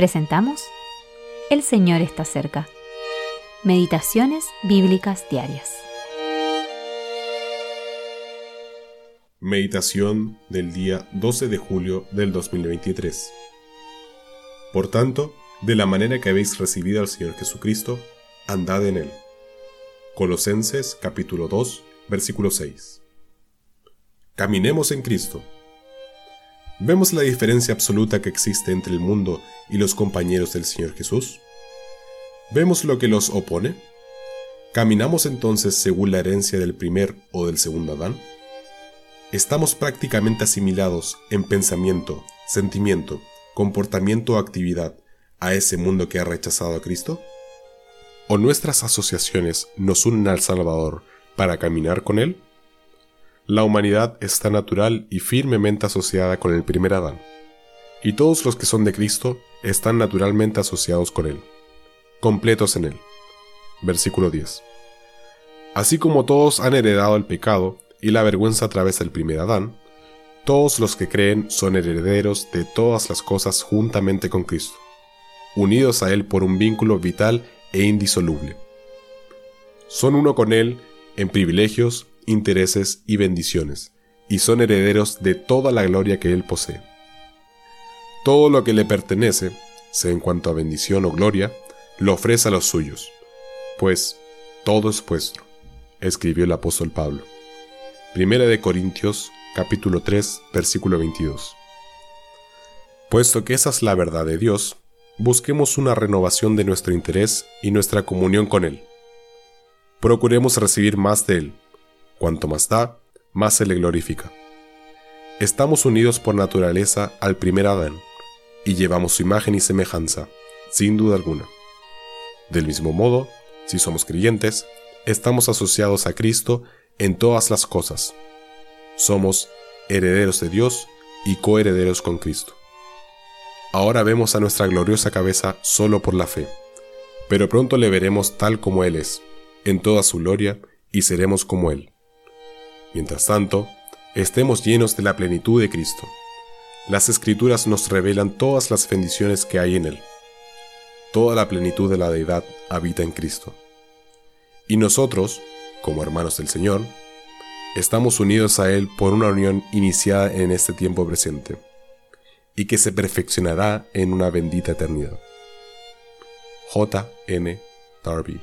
Presentamos El Señor está cerca. Meditaciones Bíblicas Diarias. Meditación del día 12 de julio del 2023. Por tanto, de la manera que habéis recibido al Señor Jesucristo, andad en él. Colosenses capítulo 2, versículo 6. Caminemos en Cristo. ¿Vemos la diferencia absoluta que existe entre el mundo y los compañeros del Señor Jesús? ¿Vemos lo que los opone? ¿Caminamos entonces según la herencia del primer o del segundo Adán? ¿Estamos prácticamente asimilados en pensamiento, sentimiento, comportamiento o actividad a ese mundo que ha rechazado a Cristo? ¿O nuestras asociaciones nos unen al Salvador para caminar con Él? La humanidad está natural y firmemente asociada con el primer Adán, y todos los que son de Cristo están naturalmente asociados con Él, completos en Él. Versículo 10. Así como todos han heredado el pecado y la vergüenza a través del primer Adán, todos los que creen son herederos de todas las cosas juntamente con Cristo, unidos a Él por un vínculo vital e indisoluble. Son uno con Él en privilegios, intereses y bendiciones, y son herederos de toda la gloria que Él posee. Todo lo que le pertenece, sea en cuanto a bendición o gloria, lo ofrece a los suyos, pues todo es vuestro, escribió el apóstol Pablo. Primera de Corintios, capítulo 3, versículo 22. Puesto que esa es la verdad de Dios, busquemos una renovación de nuestro interés y nuestra comunión con Él. Procuremos recibir más de Él, Cuanto más da, más se le glorifica. Estamos unidos por naturaleza al primer Adán, y llevamos su imagen y semejanza, sin duda alguna. Del mismo modo, si somos creyentes, estamos asociados a Cristo en todas las cosas. Somos herederos de Dios y coherederos con Cristo. Ahora vemos a nuestra gloriosa cabeza solo por la fe, pero pronto le veremos tal como Él es, en toda su gloria, y seremos como Él. Mientras tanto, estemos llenos de la plenitud de Cristo. Las escrituras nos revelan todas las bendiciones que hay en Él. Toda la plenitud de la deidad habita en Cristo. Y nosotros, como hermanos del Señor, estamos unidos a Él por una unión iniciada en este tiempo presente, y que se perfeccionará en una bendita eternidad. J. N. Darby